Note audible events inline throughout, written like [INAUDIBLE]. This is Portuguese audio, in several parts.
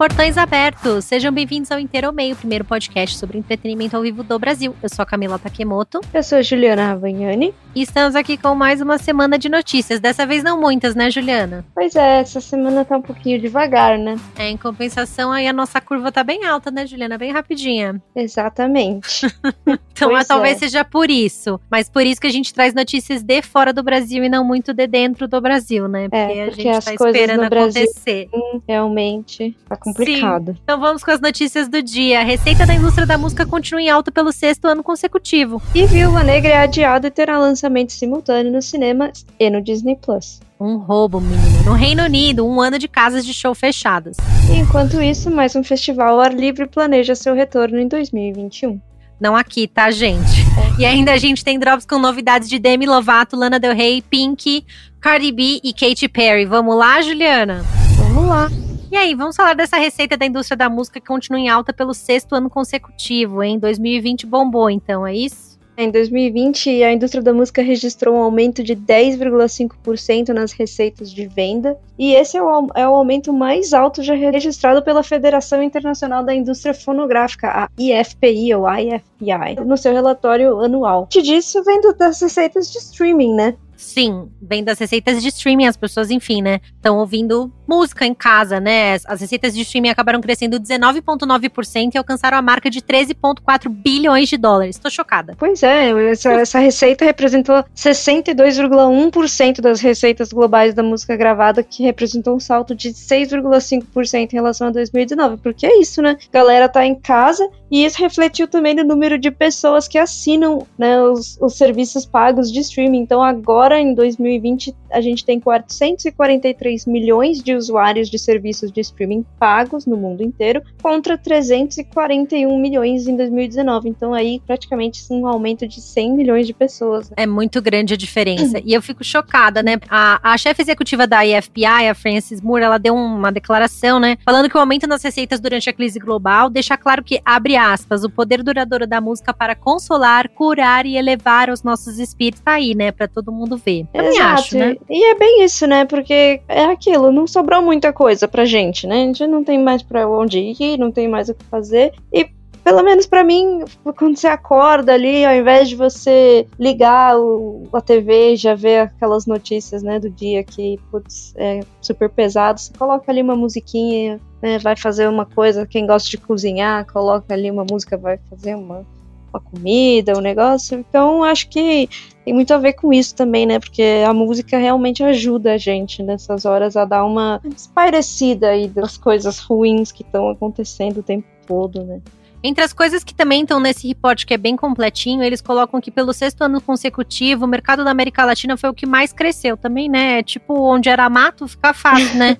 Portões Abertos. Sejam bem-vindos ao Inteiro ao Meio, primeiro podcast sobre entretenimento ao vivo do Brasil. Eu sou a Camila Takemoto. Eu sou a Juliana Ravagnani. E estamos aqui com mais uma semana de notícias. Dessa vez não muitas, né, Juliana? Pois é, essa semana tá um pouquinho devagar, né? É, em compensação, aí a nossa curva tá bem alta, né, Juliana? Bem rapidinha. Exatamente. [LAUGHS] então, mas, talvez é. seja por isso. Mas por isso que a gente traz notícias de fora do Brasil e não muito de dentro do Brasil, né? Porque, é, porque a gente tá esperando acontecer. Brasil, realmente tá com complicado. Sim. Então vamos com as notícias do dia. A receita da indústria da música continua em alta pelo sexto ano consecutivo. E Viúva Negra é adiado e terá lançamento simultâneo no cinema e no Disney Plus. Um roubo, menino. No Reino Unido, um ano de casas de show fechadas. enquanto isso, mais um festival ao ar livre planeja seu retorno em 2021. Não aqui, tá, gente? E ainda a gente tem drops com novidades de Demi Lovato, Lana Del Rey, Pink, Cardi B e Katy Perry. Vamos lá, Juliana? Vamos lá. E aí, vamos falar dessa receita da indústria da música que continua em alta pelo sexto ano consecutivo, em 2020 bombou, então, é isso? Em 2020, a indústria da música registrou um aumento de 10,5% nas receitas de venda, e esse é o, é o, aumento mais alto já registrado pela Federação Internacional da Indústria Fonográfica, a IFPI ou IFPI, no seu relatório anual. Disso vem das receitas de streaming, né? Sim, vem das receitas de streaming, as pessoas, enfim, né, estão ouvindo música em casa, né? As receitas de streaming acabaram crescendo 19,9% e alcançaram a marca de 13,4 bilhões de dólares. Estou chocada. Pois é, essa, essa receita representou 62,1% das receitas globais da música gravada, que representou um salto de 6,5% em relação a 2019. Porque é isso, né? Galera tá em casa e isso refletiu também no número de pessoas que assinam né, os, os serviços pagos de streaming. Então agora em 2020, a gente tem 443 milhões de usuários de serviços de streaming pagos no mundo inteiro, contra 341 milhões em 2019. Então, aí, praticamente, um aumento de 100 milhões de pessoas. Né? É muito grande a diferença. e eu fico chocada, né? A, a chefe executiva da IFPI, a Frances Moore, ela deu uma declaração, né? Falando que o aumento nas receitas durante a crise global deixa claro que, abre aspas, o poder duradouro da música para consolar, curar e elevar os nossos espíritos tá aí, né? Para todo mundo ver. Também Exato. acho, né? E é bem isso, né? Porque é aquilo, não sobrou muita coisa pra gente, né? A gente não tem mais pra onde ir, não tem mais o que fazer. E pelo menos para mim, quando você acorda ali, ao invés de você ligar o, a TV e já ver aquelas notícias, né, do dia que, putz, é super pesado, você coloca ali uma musiquinha, né, vai fazer uma coisa, quem gosta de cozinhar, coloca ali uma música, vai fazer uma uma comida, um negócio. Então, acho que tem muito a ver com isso também, né? Porque a música realmente ajuda a gente nessas horas a dar uma espairecida aí das coisas ruins que estão acontecendo o tempo todo, né? Entre as coisas que também estão nesse report, que é bem completinho, eles colocam que pelo sexto ano consecutivo, o mercado da América Latina foi o que mais cresceu também, né? Tipo, onde era mato, fica fácil, né?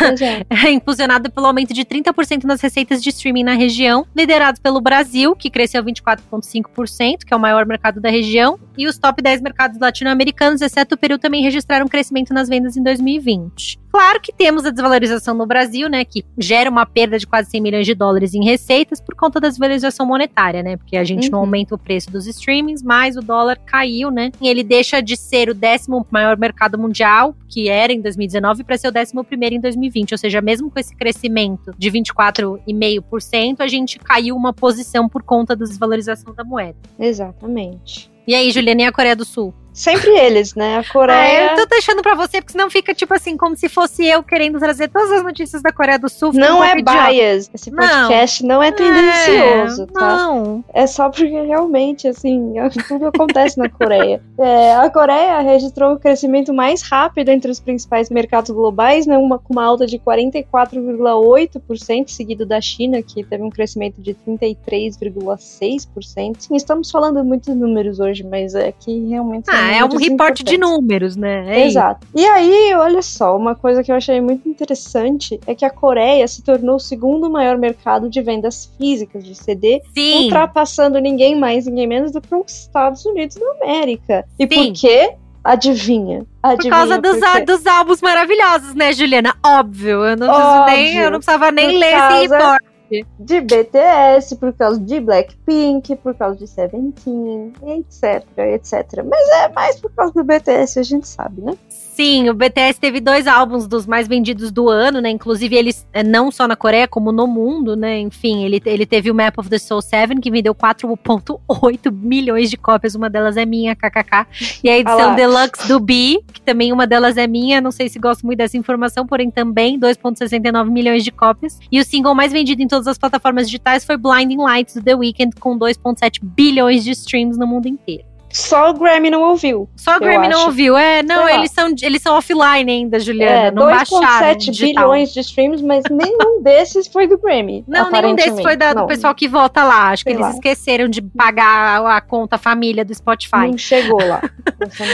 [LAUGHS] é. [LAUGHS] é impulsionado pelo aumento de 30% nas receitas de streaming na região, liderado pelo Brasil, que cresceu 24,5%, que é o maior mercado da região, e os top 10 mercados latino-americanos, exceto o Peru, também registraram crescimento nas vendas em 2020. Claro que temos a desvalorização no Brasil, né, que gera uma perda de quase 100 milhões de dólares em receitas por conta da desvalorização monetária, né? Porque a gente uhum. não aumenta o preço dos streamings, mas o dólar caiu, né? E ele deixa de ser o décimo maior mercado mundial, que era em 2019, para ser o décimo primeiro em 2020. Ou seja, mesmo com esse crescimento de 24,5%, a gente caiu uma posição por conta da desvalorização da moeda. Exatamente. E aí, Juliana, e a Coreia do Sul? Sempre eles, né? A Coreia. Ah, eu tô deixando pra você, porque senão fica tipo assim, como se fosse eu querendo trazer todas as notícias da Coreia do Sul. Não um é bias. Esse podcast não, não é tendencioso, é, tá? Não. É só porque realmente, assim, tudo acontece na Coreia. [LAUGHS] É, a Coreia registrou o crescimento mais rápido entre os principais mercados globais, né? Uma, com uma alta de 44,8%, seguido da China, que teve um crescimento de 33,6%. Sim, estamos falando muitos números hoje, mas é que realmente. Ah, ah, é um reporte de números, né? É Exato. Isso. E aí, olha só, uma coisa que eu achei muito interessante é que a Coreia se tornou o segundo maior mercado de vendas físicas de CD, Sim. ultrapassando ninguém mais, ninguém menos do que os Estados Unidos da América. E Sim. por quê? Adivinha. Adivinha por causa dos, por dos álbuns maravilhosos, né, Juliana? Óbvio. Eu não, Óbvio. Nem, eu não precisava nem ler esse reporte de BTS, por causa de Blackpink, por causa de Seventeen, etc, etc. Mas é mais por causa do BTS, a gente sabe, né? Sim, o BTS teve dois álbuns dos mais vendidos do ano, né? Inclusive, eles é, não só na Coreia, como no mundo, né? Enfim, ele, ele teve o Map of the Soul 7, que vendeu 4,8 [LAUGHS] milhões de cópias. Uma delas é minha, kkk. E a edição. Deluxe do B, que também uma delas é minha. Não sei se gosto muito dessa informação, porém também 2,69 milhões de cópias. E o single mais vendido em todas as plataformas digitais foi Blinding Lights do The Weeknd, com 2,7 bilhões de streams no mundo inteiro. Só o Grammy não ouviu. Só o Grammy não ouviu. É, não, eles são, eles são offline ainda, Juliana. É, não baixaram. 2,7 bilhões de streams, mas nenhum [LAUGHS] desses foi do Grammy. Não, nenhum desses foi da, do pessoal que vota lá. Acho Sei que eles lá. esqueceram de pagar a conta família do Spotify. Não chegou lá.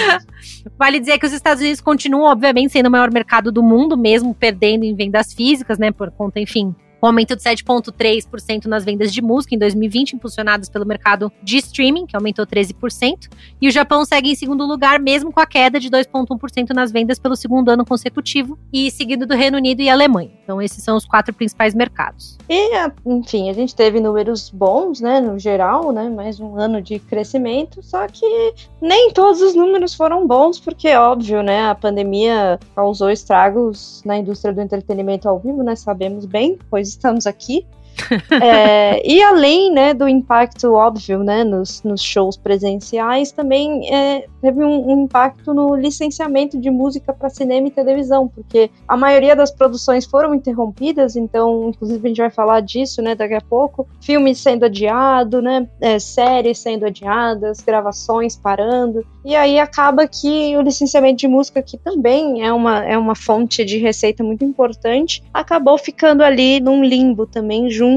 [LAUGHS] vale dizer que os Estados Unidos continuam, obviamente, sendo o maior mercado do mundo, mesmo perdendo em vendas físicas, né? Por conta, enfim, um aumento de 7,3% nas vendas de música em 2020, impulsionadas pelo mercado de streaming, que aumentou 13%. E o Japão segue em segundo lugar, mesmo com a queda de 2,1% nas vendas pelo segundo ano consecutivo, e seguido do Reino Unido e Alemanha. Então, esses são os quatro principais mercados. E, enfim, a gente teve números bons, né, no geral, né, mais um ano de crescimento, só que nem todos os números foram bons, porque, óbvio, né, a pandemia causou estragos na indústria do entretenimento ao vivo, né, sabemos bem, pois estamos aqui. [LAUGHS] é, e além né, do impacto óbvio né, nos, nos shows presenciais, também é, teve um, um, impacto no licenciamento de música para cinema e televisão, porque a maioria das produções foram interrompidas, então, inclusive, a gente vai falar disso né, daqui a pouco. Filmes sendo adiado, né, é, séries sendo adiadas, gravações parando. E aí acaba que o licenciamento de música, que também é uma, é uma fonte de receita muito importante, acabou ficando ali num limbo também, junto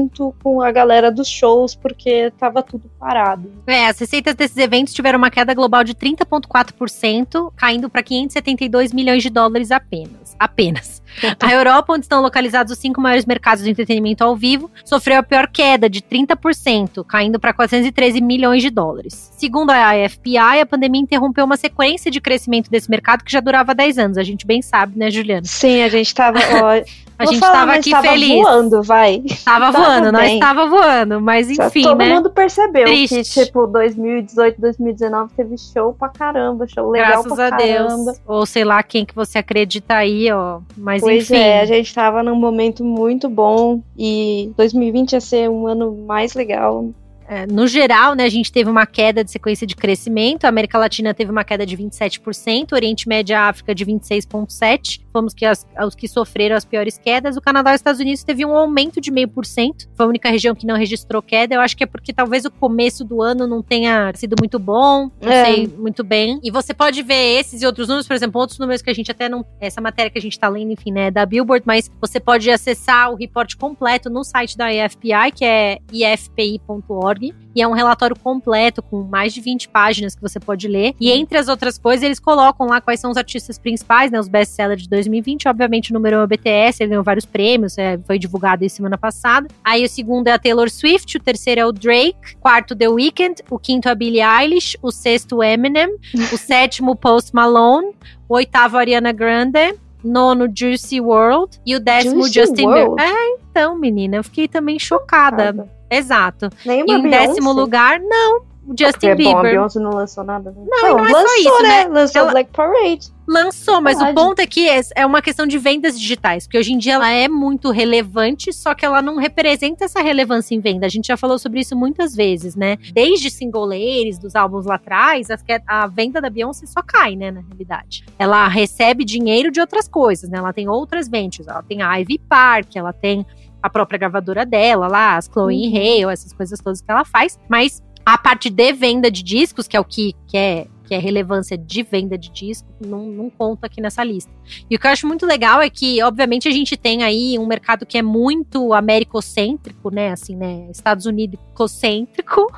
com a galera dos shows, porque estava tudo parado. É, as receitas desses eventos tiveram uma queda global de 30,4%, caindo para 572 milhões de dólares apenas. Apenas. A Europa, onde estão localizados os cinco maiores mercados de entretenimento ao vivo, sofreu a pior queda, de 30%, caindo para 413 milhões de dólares. Segundo a AFPI, a pandemia interrompeu uma sequência de crescimento desse mercado que já durava 10 anos. A gente bem sabe, né, Juliana? Sim, a gente estava. [LAUGHS] A gente estava aqui tava feliz. voando, vai. Tava, tava voando, bem. nós estava voando, mas enfim, Todo né? mundo percebeu Triste. que, tipo, 2018, 2019 teve show pra caramba, show legal Graças pra a caramba. Deus. Ou sei lá quem que você acredita aí, ó. Mas pois enfim. é, a gente tava num momento muito bom e 2020 ia ser um ano mais legal. É, no geral, né, a gente teve uma queda de sequência de crescimento. A América Latina teve uma queda de 27%, Oriente Médio e África de 26,7%. Fomos que as, os que sofreram as piores quedas. O Canadá e os Estados Unidos teve um aumento de 0,5%. Foi a única região que não registrou queda. Eu acho que é porque talvez o começo do ano não tenha sido muito bom. Não é. sei muito bem. E você pode ver esses e outros números, por exemplo, outros números que a gente até não. Essa matéria que a gente tá lendo, enfim, né, é da Billboard, mas você pode acessar o reporte completo no site da IFPI, que é ifpi.org e é um relatório completo com mais de 20 páginas que você pode ler. E entre as outras coisas, eles colocam lá quais são os artistas principais, né, os best-sellers de 2020. Obviamente, o número é o BTS, ele ganhou vários prêmios, é, foi divulgado aí semana passada. Aí o segundo é a Taylor Swift, o terceiro é o Drake, quarto The Weeknd, o quinto é a Billie Eilish, o sexto Eminem, o [LAUGHS] sétimo Post Malone, o oitavo Ariana Grande, nono Juicy World e o décimo Juicy Justin? Bieber. É, então, menina, eu fiquei também chocada. Chocada. Exato. Nem E uma em Beyoncé. décimo lugar, não, o Justin é bom, a Bieber. Beyoncé não lançou nada. Né? Não, e não é só lançou, isso, né? Lançou Ela- Black Parade. Lançou, mas o Verdade. ponto é que é- é uma questão de vendas digitais, porque hoje em dia ela é muito relevante, só que ela não representa essa relevância em venda. A gente já falou sobre isso muitas vezes, né? Desde single ladies, dos álbuns lá atrás, a venda da Beyoncé só cai, né, na realidade. Ela recebe dinheiro de outras coisas, né? Ela tem outras ventures, ela tem a Ivy Park, ela tem a própria gravadora dela lá, as Chloe Uhum. Hale, essas coisas todas que ela faz, mas a parte de venda de discos, que é o que, que é que é relevância de venda de disco, não, não conta aqui nessa lista. E o que eu acho muito legal é que, obviamente, a gente tem aí um mercado que é muito americocêntrico, né? Assim, né? Estados Unidos cêntrico.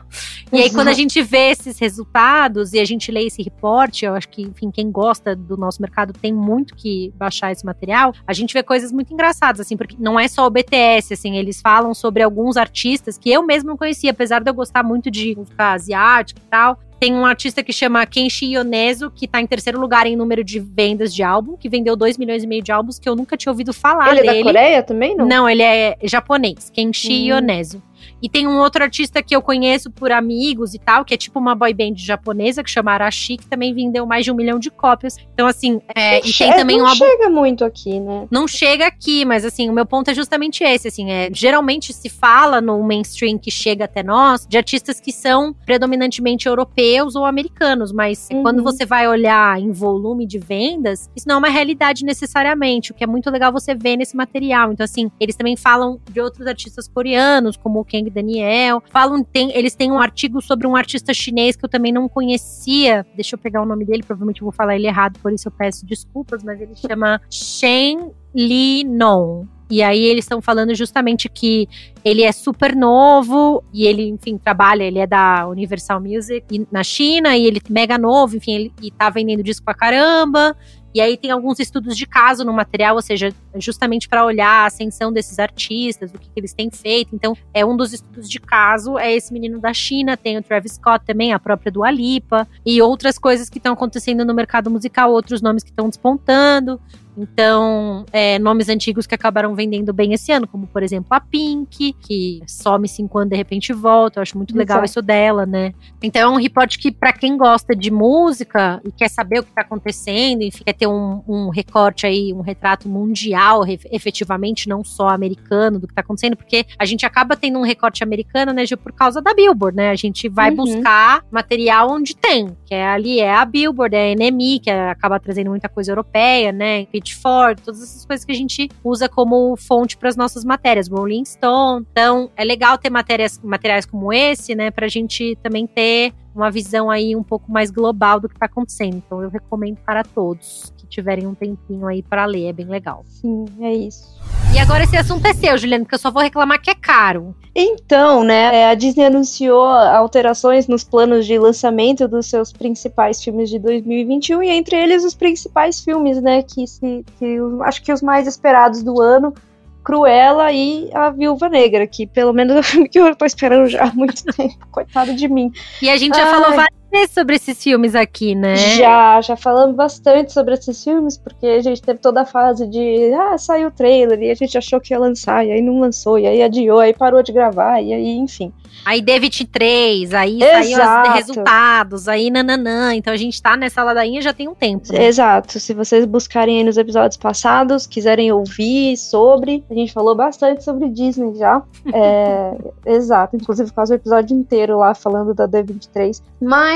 E aí, quando a gente vê esses resultados e a gente lê esse reporte, eu acho que, enfim, quem gosta do nosso mercado tem muito que baixar esse material. A gente vê coisas muito engraçadas, assim, porque não é só o BTS, assim, eles falam sobre alguns artistas que eu mesmo não conhecia, apesar de eu gostar muito de música asiática e tal. Tem um artista que chama Kenshi Yonezu, que tá em terceiro lugar em número de vendas de álbum, que vendeu 2 milhões e meio de álbuns, que eu nunca tinha ouvido falar Ele é dele. da Coreia também, não? Não, ele é japonês, Kenshi Hum. Yonezu. E tem um outro artista que eu conheço por amigos e tal, que é tipo uma boy band japonesa que chama Arashi, que também vendeu mais de um milhão de cópias. Então, assim, é, e tem também não um Não chega muito aqui, né? Não chega aqui, mas assim, o meu ponto é justamente esse, assim, é, geralmente se fala no mainstream que chega até nós de artistas que são predominantemente europeus ou americanos, mas uhum. quando você vai olhar em volume de vendas, isso não é uma realidade necessariamente, o que é muito legal você ver nesse material. Então, assim, eles também falam de outros artistas coreanos, como o Kang Daniel, falam, tem, eles têm um artigo sobre um artista chinês que eu também não conhecia, deixa eu pegar o nome dele, provavelmente eu vou falar ele errado, por isso eu peço desculpas, mas ele chama Shen Li Non. E aí eles estão falando justamente que ele é super novo e ele, enfim, trabalha, ele é da Universal Music na China e ele é mega novo, enfim, ele e tá vendendo disco pra caramba. E aí tem alguns estudos de caso no material, ou seja, justamente para olhar a ascensão desses artistas, o que, que, eles têm feito. Então, é um dos estudos de caso é esse menino da China, tem o Travis Scott também, a própria Dua Lipa e outras coisas que estão acontecendo no mercado musical, outros nomes que estão despontando. Então, é, nomes antigos que acabaram vendendo bem esse ano, como por exemplo a Pink, que some cinco anos de repente volta. Eu acho muito legal Exato. isso dela, né? Então é um report que, para quem gosta de música e quer saber o que tá acontecendo, enfim, quer ter um, um recorte aí, um retrato mundial, efetivamente, não só americano, do que tá acontecendo, porque a gente acaba tendo um recorte americano, né, Gil, por causa da Billboard, né? A gente vai uhum. buscar material onde tem, que é ali é a Billboard, é a NME, que acaba trazendo muita coisa europeia, né? Todas essas coisas que a gente usa como fonte para as nossas matérias, Rolling Stone. Então, é legal ter matérias, materiais como esse, né, para a gente também ter uma visão aí um pouco mais global do que está acontecendo. Então, eu recomendo para todos que tiverem um tempinho aí para ler, é bem legal. Sim, é isso. E agora esse assunto é seu, Juliana, porque eu só vou reclamar que é caro. Então, né, é, a Disney anunciou alterações nos planos de lançamento dos seus principais filmes de 2021 e entre eles os principais filmes, né, que, se, que acho que os mais esperados do ano, Cruella e a Viúva Negra, que pelo menos é o filme que eu tô esperando já há muito [LAUGHS] tempo, coitado de mim. E a gente já Ai. falou várias sobre esses filmes aqui, né? Já, já falamos bastante sobre esses filmes, porque a gente teve toda a fase de ah, saiu o trailer e a gente achou que ia lançar, e aí não lançou, e aí adiou, aí parou de gravar, e aí, enfim. Aí David 3, aí saiu os resultados, aí nananã. Então a gente tá nessa ladainha já tem um tempo. Né? Exato. Se vocês buscarem aí nos episódios passados, quiserem ouvir sobre, a gente falou bastante sobre Disney já. é, [LAUGHS] exato. Inclusive quase o episódio inteiro lá falando da David 3.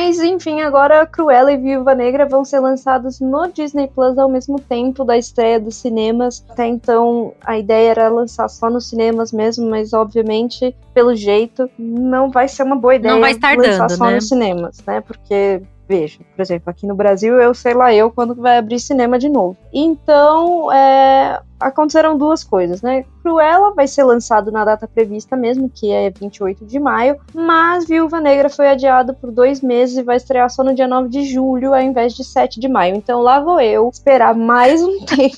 Mas, enfim, agora Cruella e Viúva Negra vão ser lançados no Disney Plus ao mesmo tempo da estreia dos cinemas. Até então a ideia era lançar só nos cinemas mesmo, mas obviamente, pelo jeito, não vai ser uma boa ideia não vai estar lançar dando, só né? nos cinemas, né? Porque veja, por exemplo, aqui no Brasil, eu sei lá eu quando vai abrir cinema de novo. Então, é, aconteceram duas coisas, né? Cruella vai ser lançado na data prevista mesmo, que é 28 de maio, mas Viúva Negra foi adiado por dois meses e vai estrear só no dia 9 de julho, ao invés de 7 de maio. Então lá vou eu esperar mais um [LAUGHS] tempo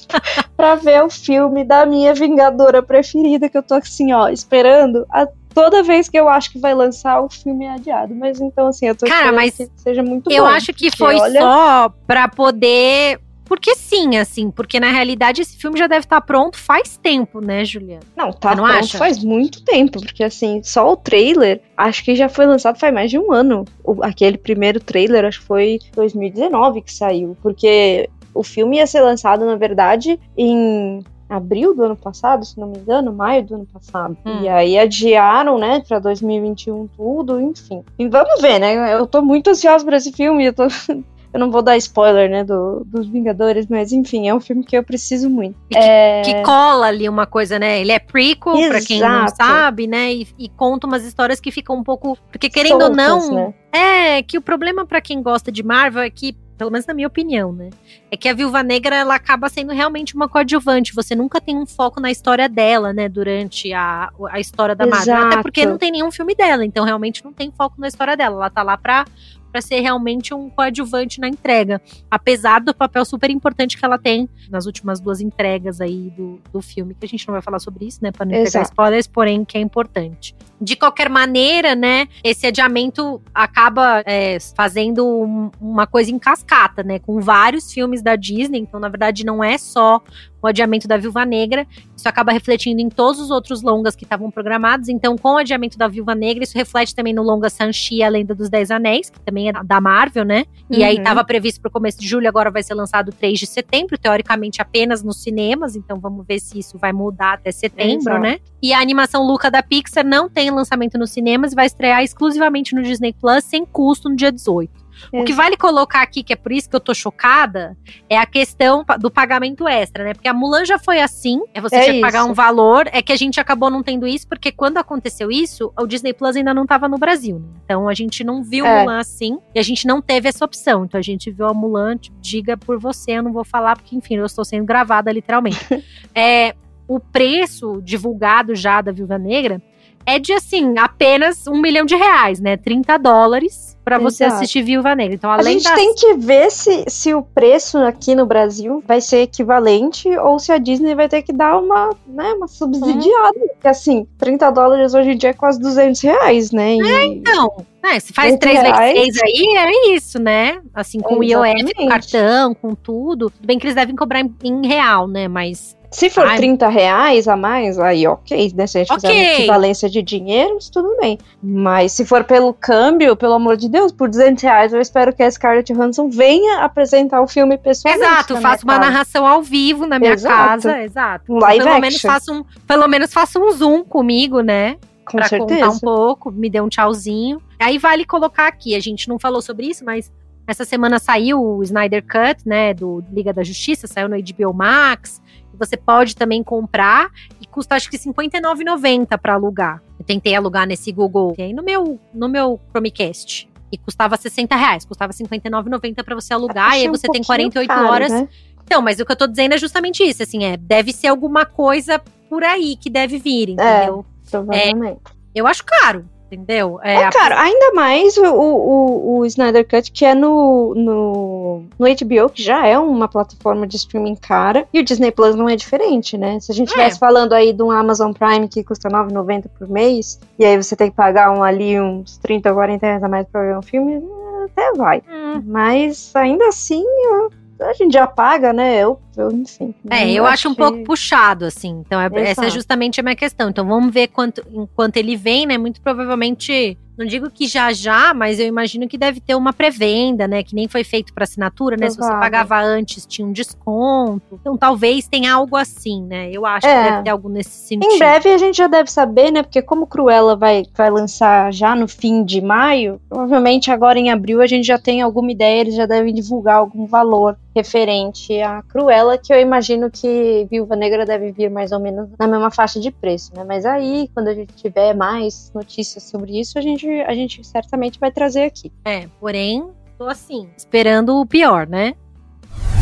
para ver o filme da minha Vingadora preferida, que eu tô assim, ó, esperando há toda vez que eu acho que vai lançar, o filme é adiado. Mas então, assim, eu tô Cara, mas que seja muito eu bom. Eu acho que foi olha... só pra poder. Porque sim, assim, porque na realidade esse filme já deve estar tá pronto faz tempo, né, Juliana? Não, tá não pronto acha? faz muito tempo, porque assim, só o trailer, acho que já foi lançado faz mais de um ano. O, aquele primeiro trailer, acho que foi 2019 que saiu, porque o filme ia ser lançado, na verdade, em abril do ano passado, se não me engano, maio do ano passado. Hum. E aí adiaram, né, pra 2021 tudo, enfim. E vamos ver, né? Eu tô muito ansiosa por esse filme, eu tô. [LAUGHS] Eu não vou dar spoiler, né, do, dos Vingadores, mas enfim, é um filme que eu preciso muito. Que, é... que, cola ali uma coisa, né? Ele é prequel, pra quem não sabe, né? E, e, conta umas histórias que ficam um pouco. Porque querendo Soltas, ou não. Né? É, que o problema para quem gosta de Marvel é que pelo menos na minha opinião, né? É que a Viúva Negra ela acaba sendo realmente uma coadjuvante. Você nunca tem um foco na história dela, né? Durante a, a história da Marvel. Até porque não tem nenhum filme dela, então realmente não tem foco na história dela. Ela tá lá pra para ser realmente um coadjuvante na entrega. Apesar do papel super importante que ela tem nas últimas duas entregas aí do, do filme, que a gente não vai falar sobre isso, né? Para não Exato. pegar spoilers, porém que é importante. De qualquer maneira, né? Esse adiamento acaba é, fazendo um, uma coisa em cascata, né? Com vários filmes da Disney. Então, na verdade, não é só o adiamento da Viúva Negra. Isso acaba refletindo em todos os outros longas que estavam programados. Então, com o adiamento da Viúva Negra, isso reflete também no longa Sanchi, a Lenda dos Dez Anéis, que também é da Marvel, né? E uhum. aí estava previsto para o começo de julho, agora vai ser lançado 3 de setembro, teoricamente apenas nos cinemas. Então, vamos ver se isso vai mudar até setembro, Exato. né? E a animação Luca da Pixar não tem lançamento nos cinemas, vai estrear exclusivamente no Disney Plus, sem custo, no dia 18. O que vale colocar aqui, que é por isso que eu tô chocada, é a questão do pagamento extra, né? Porque a Mulan já foi assim, é você é tinha que pagar um valor, é que a gente acabou não tendo isso, porque quando aconteceu isso, o Disney Plus ainda não tava no Brasil, né? Então a gente não viu é. Mulan assim, e a gente não teve essa opção. Então a gente viu a Mulan, tipo, diga por você, eu não vou falar, porque enfim, eu estou sendo gravada literalmente. [LAUGHS] é, o preço divulgado já da Viúva Negra é de assim, apenas um milhão de reais, né? 30 dólares para você assistir Viúva Negra. Então, além A gente das... tem que ver se, se o preço aqui no Brasil vai ser equivalente ou se a Disney vai ter que dar uma, né, uma subsidiada. Porque assim, 30 dólares hoje em dia é quase 200 reais, né? E... É, então. É, se faz 3 vezes 3 aí, é isso, né? Assim, com o IOF, com cartão, com tudo. Tudo bem que eles devem cobrar em, em real, né? Mas se for Ai. 30 reais a mais, aí ok, né? Se a gente okay. fizer uma equivalência de dinheiro, tudo bem. Mas se for pelo câmbio, pelo amor de Deus, por 200 reais, eu espero que a Scarlett Johansson venha apresentar o filme pessoalmente. Exato, faça uma casa. narração ao vivo na minha exato. casa, exato. Um live pelo action. menos faça um, pelo menos faça um zoom comigo, né? Com pra certeza. contar um pouco, me dê um tchauzinho. Aí vale colocar aqui, a gente não falou sobre isso, mas essa semana saiu o Snyder Cut, né, do Liga da Justiça, saiu no HBO Max. Você pode também comprar e custa acho que R$59,90 para alugar. Eu tentei alugar nesse Google no meu, no meu Chromecast. E custava 60 reais, custava R$59,90 para você alugar, e aí você um tem 48 caro, horas. Né? Então, mas o que eu tô dizendo é justamente isso, assim, é, deve ser alguma coisa por aí que deve vir, é, entendeu? É, provavelmente. É, eu acho caro entendeu? É, é cara, a... ainda mais o, o, o Snyder Cut, que é no, no, no HBO, que já é uma plataforma de streaming cara, e o Disney Plus não é diferente, né? Se a gente estivesse é. falando aí de um Amazon Prime que custa R$ 9,90 por mês, e aí você tem que pagar um, ali uns 30 ou 40 reais a mais pra ver um filme, até vai. Hum. Mas ainda assim, eu a gente já paga, né? Eu, eu enfim. É, eu acho um que... pouco puxado, assim. Então, é, essa é justamente a minha questão. Então, vamos ver quanto, enquanto ele vem, né? Muito provavelmente não digo que já já, mas eu imagino que deve ter uma pré-venda, né? Que nem foi feito para assinatura, né? Se você pagava antes, tinha um desconto. Então talvez tenha algo assim, né? Eu acho é. que deve ter algo nesse sentido. Em breve a gente já deve saber, né? Porque como Cruella vai, vai lançar já no fim de maio, provavelmente agora em abril a gente já tem alguma ideia, eles já devem divulgar algum valor referente à Cruella, que eu imagino que Viúva Negra deve vir mais ou menos na mesma faixa de preço, né? Mas aí, quando a gente tiver mais notícias sobre isso, a gente a gente certamente vai trazer aqui. É, porém, tô assim, esperando o pior, né?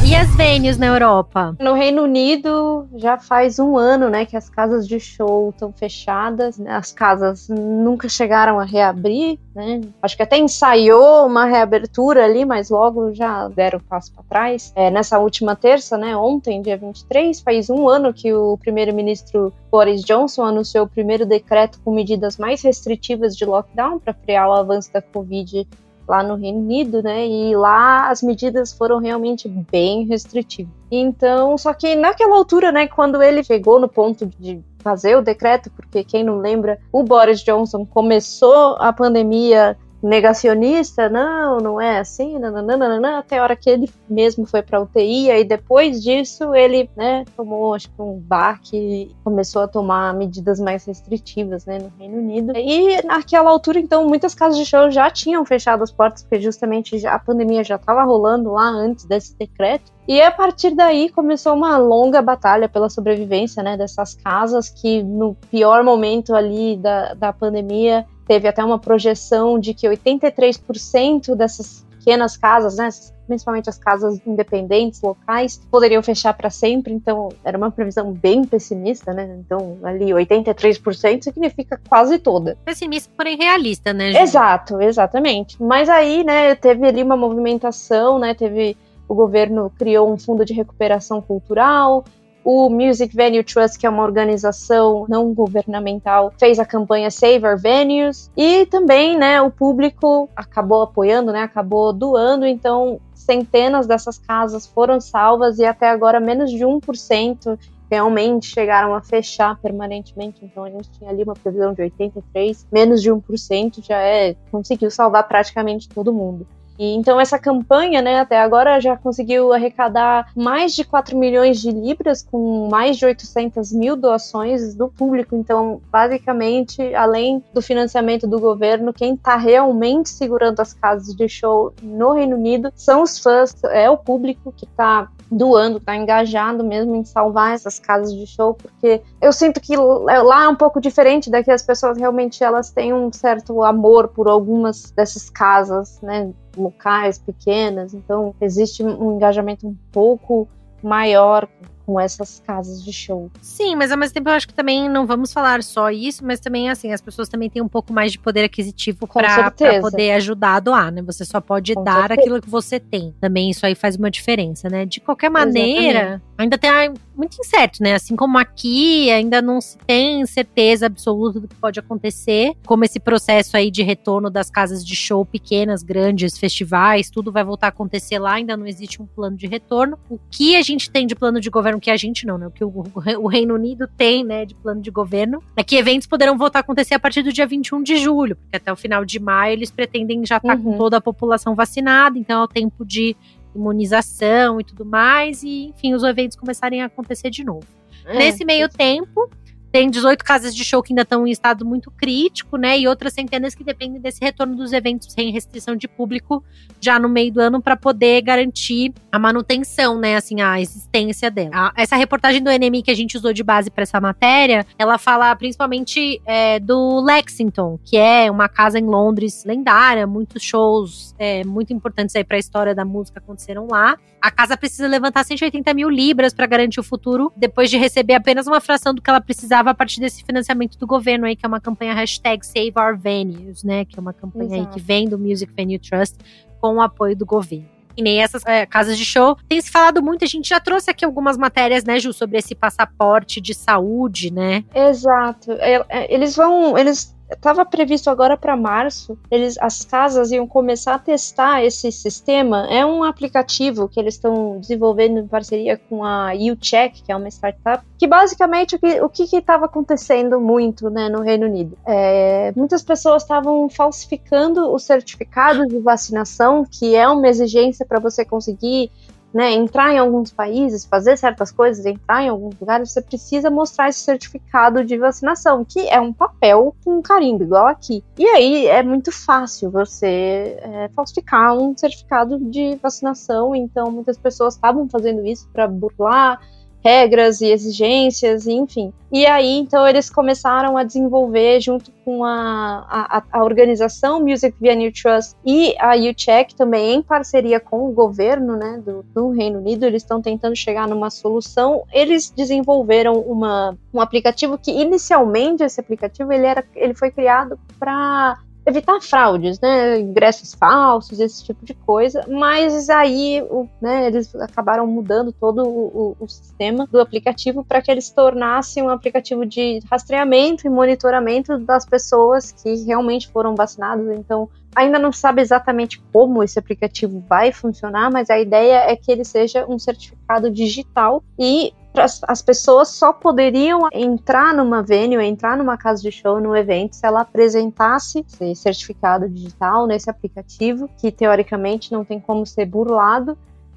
E as venues na Europa? No Reino Unido já faz um ano, né, que as casas de show estão fechadas. Né? As casas nunca chegaram a reabrir, né? Acho que até ensaiou uma reabertura ali, mas logo já deram passo para trás. É, nessa última terça, né, ontem, dia 23, faz um ano que o primeiro-ministro Boris Johnson anunciou o primeiro decreto com medidas mais restritivas de lockdown para frear o avanço da Covid lá no Reino Unido, né? E lá as medidas foram realmente bem restritivas. Então, só que naquela altura, né, quando ele chegou no ponto de fazer o decreto, porque quem não lembra, o Boris Johnson começou a pandemia negacionista, não, não é assim, nananana, até a hora que ele mesmo foi para UTI, e depois disso ele, né, tomou acho que um baque e começou a tomar medidas mais restritivas, né, no Reino Unido. E naquela altura, então, muitas casas de show já tinham fechado as portas, porque justamente a pandemia já estava rolando lá antes desse decreto. E a partir daí começou uma longa batalha pela sobrevivência, né, dessas casas que no pior momento ali da, da pandemia teve até uma projeção de que 83% dessas pequenas casas, né, principalmente as casas independentes locais, poderiam fechar para sempre. Então, era uma previsão bem pessimista, né? Então, ali 83% significa quase toda. Pessimista, porém realista, né? Exato, exatamente. Mas aí, né, teve ali uma movimentação, né? Teve o governo criou um fundo de recuperação cultural, O Music Venue Trust, que é uma organização não governamental, fez a campanha Save Our Venues. E também, né, o público acabou apoiando, né, acabou doando. Então, centenas dessas casas foram salvas e até agora menos de 1% realmente chegaram a fechar permanentemente. Então a gente tinha ali uma previsão de 83, menos de 1% já é conseguiu salvar praticamente todo mundo. E, então essa campanha, né, até agora já conseguiu arrecadar mais de 4 milhões de libras com mais de 800 mil doações do público. Então, basicamente, além do financiamento do governo, quem está realmente segurando as casas de show no Reino Unido são os fãs, é o público que está doando, tá engajado mesmo em salvar essas casas de show, porque eu sinto que lá é um pouco diferente daqui as pessoas realmente elas têm um certo amor por algumas dessas casas, né, locais pequenas, então existe um engajamento um pouco maior com essas casas de show. Sim, mas ao mesmo tempo eu acho que também não vamos falar só isso, mas também assim, as pessoas também têm um pouco mais de poder aquisitivo para poder ajudar a doar, né? Você só pode com dar certeza. aquilo que você tem. Também isso aí faz uma diferença, né? De qualquer maneira, Exatamente. ainda tem muito incerto, né? Assim como aqui ainda não se tem certeza absoluta do que pode acontecer, como esse processo aí de retorno das casas de show pequenas, grandes, festivais, tudo vai voltar a acontecer lá, ainda não existe um plano de retorno. O que a gente tem de plano de governo que a gente não, né? O que o, o Reino Unido tem, né, de plano de governo, é que eventos poderão voltar a acontecer a partir do dia 21 de julho, porque até o final de maio eles pretendem já estar tá uhum. com toda a população vacinada, então é o tempo de imunização e tudo mais, e enfim, os eventos começarem a acontecer de novo. É, Nesse meio tempo, tem 18 casas de show que ainda estão em estado muito crítico, né? E outras centenas que dependem desse retorno dos eventos sem restrição de público já no meio do ano para poder garantir a manutenção, né? Assim, a existência dela. Essa reportagem do NMI que a gente usou de base para essa matéria, ela fala principalmente é, do Lexington, que é uma casa em Londres lendária, muitos shows é, muito importantes aí para a história da música aconteceram lá. A casa precisa levantar 180 mil libras para garantir o futuro, depois de receber apenas uma fração do que ela precisava a partir desse financiamento do governo aí, que é uma campanha hashtag Save Our Venues, né? Que é uma campanha Exato. aí que vem do Music Venue Trust com o apoio do governo e nem essas é, casas de show. Tem se falado muito, a gente já trouxe aqui algumas matérias, né, Ju, sobre esse passaporte de saúde, né? Exato. É, é, eles vão, eles estava previsto agora para março, eles, as casas iam começar a testar esse sistema. É um aplicativo que eles estão desenvolvendo em parceria com a UCheck, que é uma startup, que basicamente o que estava acontecendo muito né, no Reino Unido? É, muitas pessoas estavam falsificando o certificado de vacinação, que é uma exigência para você conseguir né, entrar em alguns países, fazer certas coisas, entrar em alguns lugares, você precisa mostrar esse certificado de vacinação, que é um papel com um carimbo, igual aqui. E aí é muito fácil você é, falsificar um certificado de vacinação, então muitas pessoas estavam fazendo isso para burlar regras e exigências, enfim. E aí, então, eles começaram a desenvolver, junto com a, a, a organização Music Venue Trust e a UCheck, também em parceria com o governo né, do, do Reino Unido, eles estão tentando chegar numa solução. Eles desenvolveram uma, um aplicativo que, inicialmente, esse aplicativo ele, era, ele foi criado para evitar fraudes, né, ingressos falsos, esse tipo de coisa, mas aí né, eles acabaram mudando todo o, o, o sistema do aplicativo para que ele se tornasse um aplicativo de rastreamento e monitoramento das pessoas que realmente foram vacinadas, então ainda não sabe exatamente como esse aplicativo vai funcionar, mas a ideia é que ele seja um certificado digital e as pessoas só poderiam entrar numa venue, entrar numa casa de show, num evento, se ela apresentasse esse certificado digital nesse aplicativo, que teoricamente não tem como ser burlado.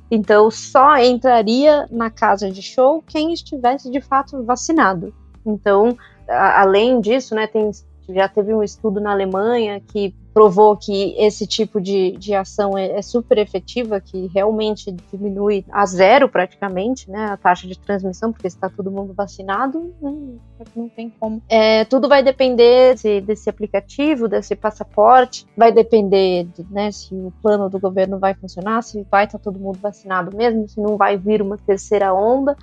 Então, só entraria na casa de show quem estivesse de fato vacinado. Então, a, além disso, né, tem já teve um estudo na Alemanha que provou que esse tipo de, de ação é, é, super efetiva, que realmente diminui a zero praticamente, né, a taxa de transmissão, porque está todo mundo vacinado, né, não tem como. É, tudo vai depender desse, desse, aplicativo, desse passaporte, vai depender de, né, se o plano do governo vai funcionar, se vai estar todo mundo vacinado mesmo, se não vai vir uma terceira onda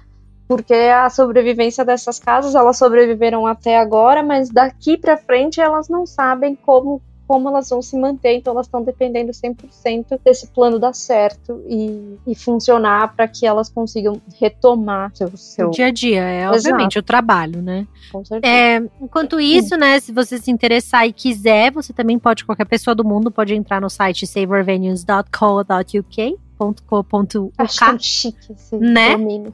porque a sobrevivência dessas casas, elas sobreviveram até agora, mas daqui para frente elas não sabem como como elas vão se manter, então elas estão dependendo 100% desse plano dar certo e, e funcionar para que elas consigam retomar seu, seu... O dia a dia, é Exato. obviamente o trabalho, né? Com certeza. É, enquanto isso, né, se você se interessar e quiser, você também pode, qualquer pessoa do mundo pode entrar no site savervenues.co.uk .co.uk, Acho chique esse né? domínio.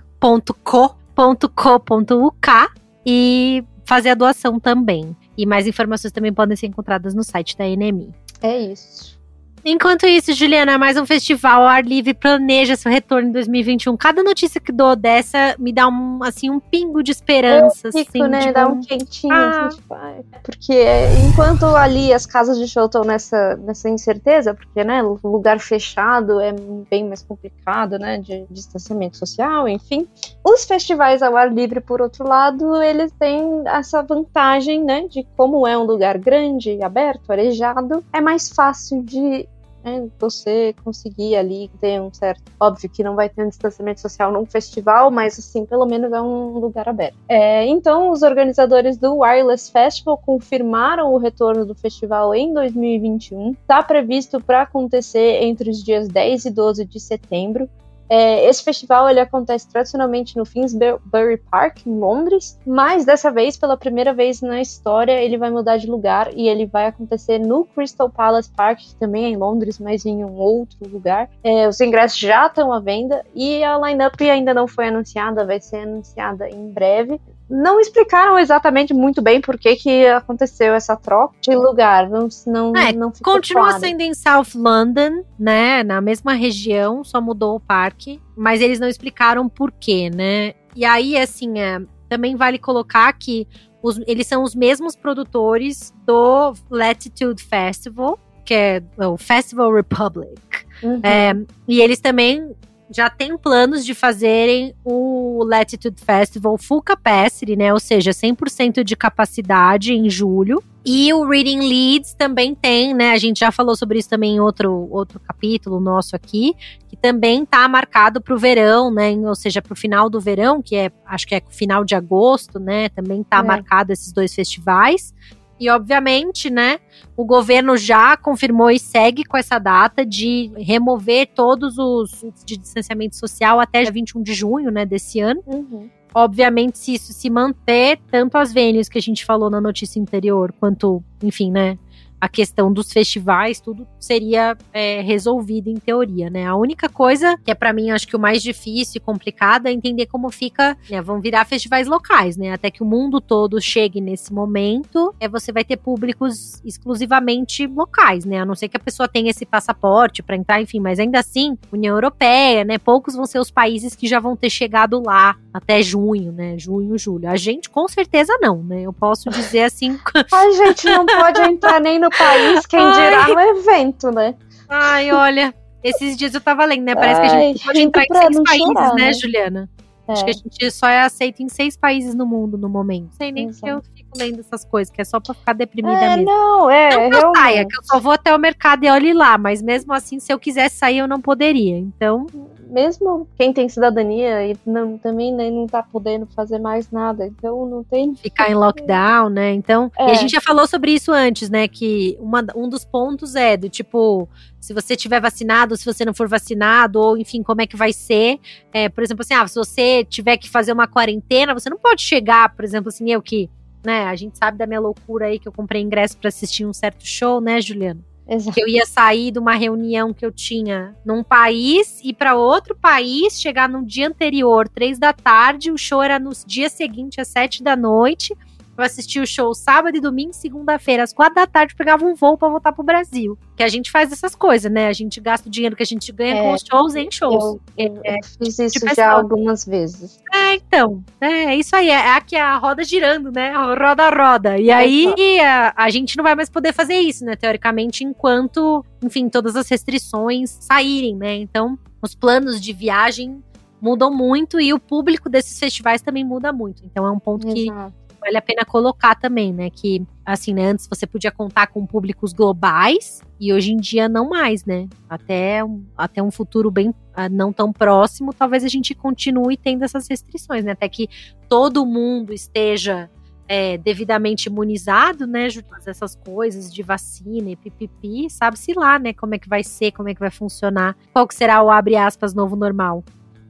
e fazer a doação também. E mais informações também podem ser encontradas no site da NMI. É isso. Enquanto isso, Juliana, mais um festival ao ar livre planeja seu retorno em 2021. Cada notícia que dou dessa me dá um, assim, um pingo de esperança. Eu fico, assim, né? Tipo, dá um quentinho. ah. Assim, tipo, ai. porque enquanto ali as casas de show estão nessa, nessa incerteza, porque, né, lugar fechado é bem mais complicado, né, de distanciamento social, enfim. Os festivais ao ar livre, por outro lado, eles têm essa vantagem, né, de como é um lugar grande, aberto, arejado, é mais fácil de né, você conseguir ali ter um certo. Óbvio que não vai ter um distanciamento social num festival, mas assim, pelo menos é um lugar aberto. É, então, os organizadores do Wireless Festival confirmaram o retorno do festival em 2021. Está previsto para acontecer entre os dias 10 e 12 de setembro. É, esse festival ele acontece tradicionalmente no Finsbury Park, em Londres, mas dessa vez, pela primeira vez na história, ele vai mudar de lugar e ele vai acontecer no Crystal Palace Park, que também é em Londres, mas em um outro lugar. É, os ingressos já estão à venda e a lineup ainda não foi anunciada, vai ser anunciada em breve não explicaram exatamente muito bem por que, que aconteceu essa troca de lugar. Não, não, É, não Continua claro. sendo em South London, né? Na mesma região, só mudou o parque. Mas eles não explicaram por quê, né? E aí, assim, é, também vale colocar que os- eles são os mesmos produtores do Latitude Festival, que é o Festival Republic. Uhum. É, e eles também já têm planos de fazerem o Latitude Festival full capacity, né? Ou seja, 100% de capacidade em julho. E o Reading Leads também tem, né? A gente já falou sobre isso também em outro, outro capítulo nosso aqui, que também tá marcado para o verão, né? Ou seja, para o final do verão, que é acho que é final de agosto, né? Também tá É. marcado esses dois festivais. E obviamente, né? O governo já confirmou e segue com essa data de remover todos os de distanciamento social até 21 de junho, né, desse ano. Uhum. Obviamente, se isso se manter, tanto as venues que a gente falou na notícia anterior, quanto, enfim, né, a questão dos festivais, tudo seria é, resolvido em teoria, né? A única coisa que é para mim acho que o mais difícil e complicado é entender como fica, né, vão virar festivais locais, né? Até que o mundo todo chegue nesse momento, é você vai ter públicos exclusivamente locais, né? A não ser que a pessoa tenha esse passaporte para entrar, enfim, mas ainda assim, União Europeia, né? Poucos vão ser os países que já vão ter chegado lá até junho, né? Junho, julho. A gente com certeza não, né? Eu posso dizer assim, [LAUGHS] A gente não pode entrar nem no país, quem dirá no evento, né? Ai, olha, esses dias eu tava lendo, né? Parece que a gente Ai, pode entrar em seis países, chorar, né, né? Juliana? É. Acho que a gente só é aceito em seis países no mundo no momento. Não sei nem se eu lendo essas coisas, que é só pra ficar deprimida É, mesmo. não, é, Não que eu realmente. saia, que eu só vou até o mercado e olhe lá, mas mesmo assim, se eu quisesse sair, eu não poderia. Então, Mesmo quem tem cidadania e não, também né, não tá podendo fazer mais nada, então não tem. ficar em lockdown, né? Então, e a É. gente já falou sobre isso antes, né? Que uma, um dos pontos é do tipo, se você tiver vacinado, se você não for vacinado, ou enfim, como é que vai ser. É, por exemplo, assim, ah, se você tiver que fazer uma quarentena, você não pode chegar, por exemplo, assim, eu que, né? A gente sabe da minha loucura aí que eu comprei ingresso pra assistir um certo show, né, Juliana? Exato. que eu ia sair de uma reunião que eu tinha num país e para outro país, chegar no dia anterior, três da tarde, o show era no dia seguinte, às sete da noite. Eu assisti o show sábado e domingo, segunda-feira, às quatro da tarde, pegava um voo para voltar pro Brasil. Que a gente faz essas coisas, né? A gente gasta o dinheiro que a gente ganha É, com os shows em shows. Eu, eu- É, eu fiz isso tipo já algumas vezes. É, então. É isso aí. É aqui a roda girando, né? Roda, roda. E aí a, a gente não vai mais poder fazer isso, né? Teoricamente, enquanto, enfim, todas as restrições saírem, né? Então, os planos de viagem mudam muito e o público desses festivais também muda muito. Então, é um ponto que Exato. Vale a pena colocar também, né? Que, assim, né? Antes você podia contar com públicos globais e hoje em dia não mais, né? Até, até um futuro bem ah, não tão próximo, talvez a gente continue tendo essas restrições, né? Até que todo mundo esteja é, devidamente imunizado, né? Todas essas coisas de vacina e pipipi, sabe-se lá, né? Como é que vai ser, como é que vai funcionar, qual que será o abre aspas novo normal.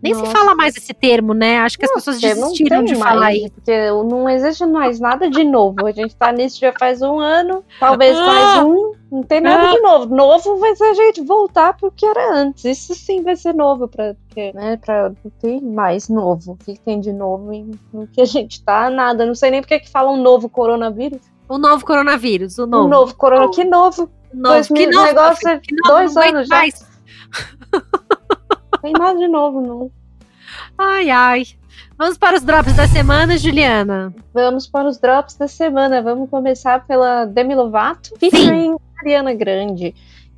Nem Nossa. se fala mais esse termo, né? Acho que não, as pessoas desistiram de falar aí. Porque não existe mais nada de novo. A gente tá nisso já faz um ano, talvez ah, mais um. Não tem nada ah, de novo. Novo vai ser a gente voltar pro que era antes. Isso sim vai ser novo, pra, porque, né? Pra não ter mais novo. O que tem de novo em, no que a gente tá? Nada. Não sei nem porque que falam um novo coronavírus. O novo coronavírus, o novo. O novo coronavírus. Que novo? Novo. que novo, negócio é que novo, dois anos já. [LAUGHS] Tem nada de novo, não. Ai, ai. Vamos para os drops da semana, Juliana. Vamos para os drops da semana. Vamos começar pela Demi Lovato, featuring Ariana Grande.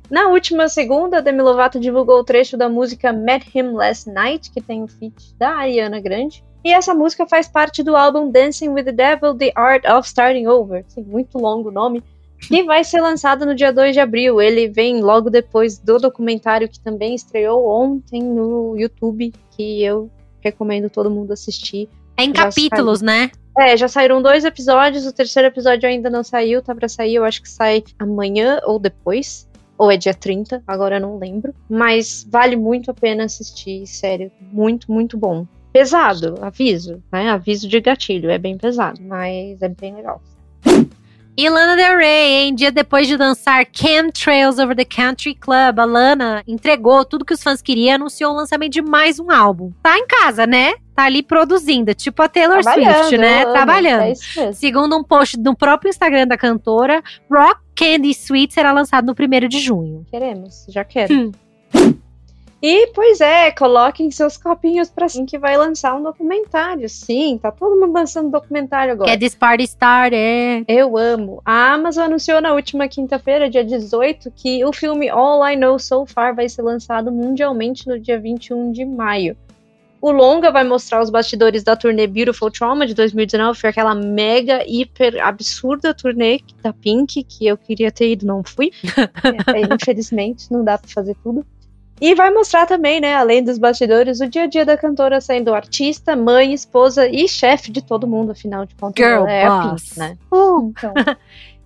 Na última segunda, Demi Lovato divulgou o trecho da música Met Him Last Night, que tem o feat da Ariana Grande. E essa música faz parte do álbum Dancing with the Devil, The Art of Starting Over. Sim, muito longo o nome que vai ser lançado no dia 2 de abril. Ele vem logo depois do documentário que também estreou ontem no YouTube, que eu recomendo todo mundo assistir. É em já capítulos, saiu. né? É, já saíram dois episódios, o terceiro episódio ainda não saiu, tá pra sair, eu acho que sai amanhã ou depois. Ou é dia 30, agora eu não lembro. Mas vale muito a pena assistir, sério. Muito, muito bom. Pesado, aviso, né? Aviso de gatilho, é bem pesado, mas é bem legal. E Lana Del Rey, hein? Dia depois de dançar Chemtrails Over the Country Club, a Lana entregou tudo que os fãs queriam e anunciou o lançamento de mais um álbum. Tá em casa, né? Tá ali produzindo, tipo a Taylor Swift, né? Trabalhando. É Segundo um post no próprio Instagram da cantora, Rock Candy Sweet será lançado no 1 de junho. Queremos, já quero. Hum. [LAUGHS] E, pois é, coloquem seus copinhos pra sim que vai lançar um documentário. Sim, tá todo mundo lançando documentário agora. É This Party Started. Eu amo. A Amazon anunciou na última quinta-feira, dia 18, que o filme All I Know So Far vai ser lançado mundialmente no dia 21 de maio. O longa vai mostrar os bastidores da turnê Beautiful Trauma de 2019, foi aquela mega, hiper absurda turnê da Pink, que eu queria ter ido, não fui. [LAUGHS] é, infelizmente, não dá pra fazer tudo. E vai mostrar também, né, além dos bastidores, o dia a dia da cantora sendo artista, mãe, esposa e chefe de todo mundo, afinal de contas. Girl é boss. A Pink, né? Uh, então. [LAUGHS]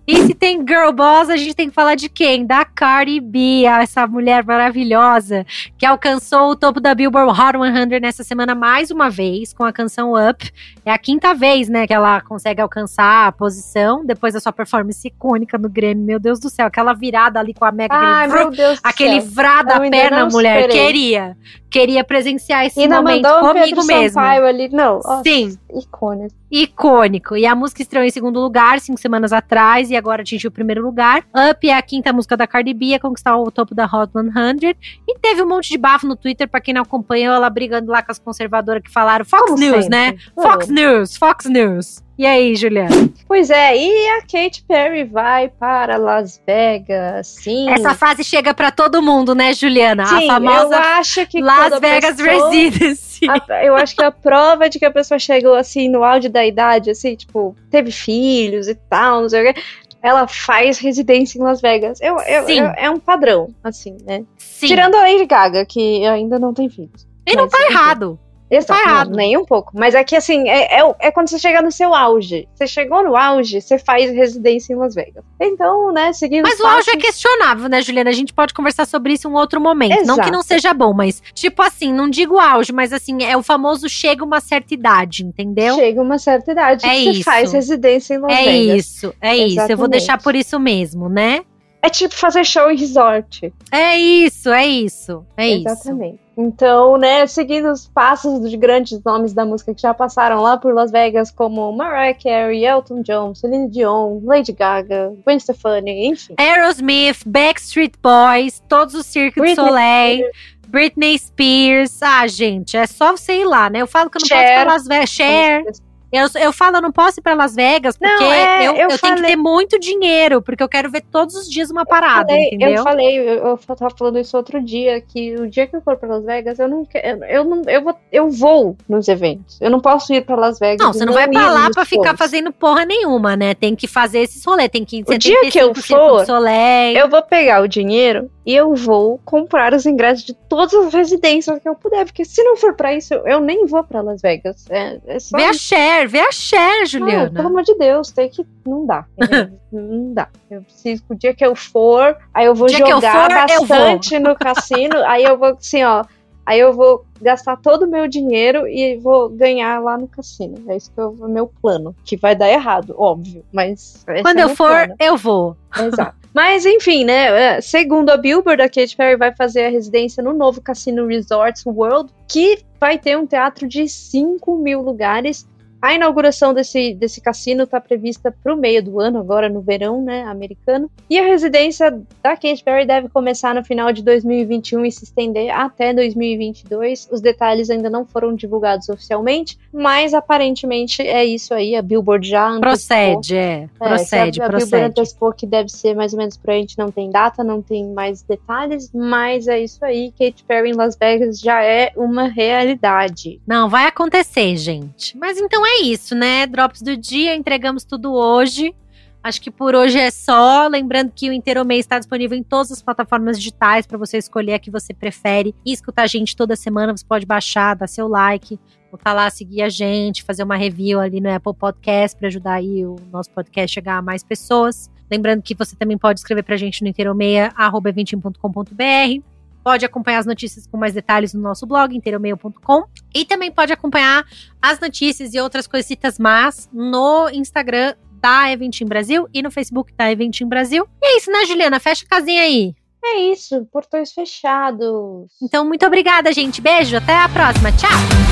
E se tem girl boss, a gente tem que falar de quem? Da Cardi B, essa mulher maravilhosa que alcançou o topo da Billboard Hot 100 nessa semana mais uma vez com a canção Up. É a quinta vez, né, que ela consegue alcançar a posição depois da sua performance icônica no Grammy. Meu Deus do céu, aquela virada ali com a Mega, Ai, aquele, meu Deus aquele vrá da perna, mulher. Esperei. Queria, queria presenciar esse e momento comigo mesmo. Ali, não. Sim. Icônico. Icônico. E a música estreou em segundo lugar cinco semanas atrás e agora atingiu o primeiro lugar. Up é a quinta música da Cardi B a conquistar o topo da Hot 100. E teve um monte de bafo no Twitter, pra quem não acompanhou, ela brigando lá com as conservadoras que falaram Fox Como News, sempre. né? Fox News, Fox News. E aí, Juliana? Pois é, e a Katy Perry vai para Las Vegas, sim. Essa frase chega para todo mundo, né, Juliana? Sim, a famosa eu acho que Las Vegas pessoa, Residency. A, eu acho que a prova de que a pessoa chegou assim no auge da idade, assim, tipo, teve filhos e tal, não sei o quê ela faz residência em Las Vegas. Eu, eu, eu, é um padrão, assim, né? Sim. Tirando a Lady Gaga, que ainda não tem filhos. E não tá errado. Exato, tá errado. nem um pouco. Mas é que assim, é, é, é, quando você chega no seu auge. Você chegou no auge, você faz residência em Las Vegas. Então, né, seguindo. Mas o auge é questionável, né, Juliana? A gente pode conversar sobre isso em um outro momento. Exato. Não que não seja bom, mas, tipo assim, não digo auge, mas assim, é o famoso chega uma certa idade, entendeu? Chega uma certa idade. É isso. Você faz residência em Las é Vegas. É isso, é Exatamente. isso. Eu vou deixar por isso mesmo, né? É tipo fazer show em resort. É isso, é isso. É Exatamente. isso. Exatamente. Então, né, seguindo os passos dos grandes nomes da música que já passaram lá por Las Vegas, como Mariah Carey, Elton John, Celine Dion, Lady Gaga, Gwen Stefani, enfim. Aerosmith, Backstreet Boys, todos os Cirque du Soleil. Spears. Britney Spears. Ah, gente, é só você ir lá, né? Eu falo que eu não Cher. posso pra Las Vegas. Cher. Eu, eu falo, eu não posso ir pra Las Vegas, porque não, é, eu, eu, eu tenho que ter muito dinheiro, porque eu quero ver todos os dias uma parada, eu falei, entendeu? Eu falei, eu, eu tava falando isso outro dia, que o dia que eu for pra Las Vegas, eu não quero. Eu, não, eu, vou, eu vou nos eventos. Eu não posso ir pra Las Vegas. Não, você não, vai pra lá pra ficar fazendo porra nenhuma, né? Tem que fazer esses rolês, tem que O dia que eu for, eu vou pegar o dinheiro e eu vou comprar os ingressos de todas as residências que eu puder, porque se não for pra isso, eu nem vou pra Las Vegas. É, é só Vê a Cher, Cher, vê a Cher, Juliana. Não, pelo amor de Deus, tem que. Não dá. [LAUGHS] não dá. Eu preciso, o dia que eu for, aí eu vou jogar for, bastante no cassino, aí eu vou assim, ó. Aí eu vou gastar todo o meu dinheiro e vou ganhar lá no cassino. É isso que é o meu plano. Que vai dar errado, óbvio. Mas. Quando é eu for, plano. eu vou. Exato. Mas, enfim, né? É, segundo a Billboard, a Katy Perry vai fazer a residência no novo Cassino Resorts World, que vai ter um teatro de 5 mil lugares a inauguração desse, desse cassino está prevista para o meio do ano, agora no verão, né, americano. E a residência da Katy Perry deve começar no final de 2021 e se estender até 2022. Os detalhes ainda não foram divulgados oficialmente, mas aparentemente é isso aí. A Billboard já antecipou. Procede, é. é procede, a, a procede. Billboard antecipou que deve ser mais ou menos por a gente não tem data, não tem mais detalhes, mas é isso aí. Katy Perry em Las Vegas já é uma realidade. Não, vai acontecer, gente. Mas então é é isso, né? Drops do dia, entregamos tudo hoje. Acho que por hoje é só. Lembrando que o Inteiro Mês está disponível em todas as plataformas digitais para você escolher a que você prefere e escutar a gente toda semana. Você pode baixar, dar seu like, botar lá, seguir a gente, fazer uma review ali no Apple Podcast para ajudar aí o nosso podcast chegar a mais pessoas. Lembrando que você também pode escrever para a gente no inteiromeia.com.br. Pode acompanhar as notícias com mais detalhes no nosso blog, inteiromeio.com. E também pode acompanhar as notícias e outras coisitas más no Instagram da Eventim Brasil e no Facebook da Eventim Brasil. E é isso, né, Juliana? Fecha a casinha aí. É isso, portões fechados. Então, muito obrigada, gente. Beijo, até a próxima. Tchau!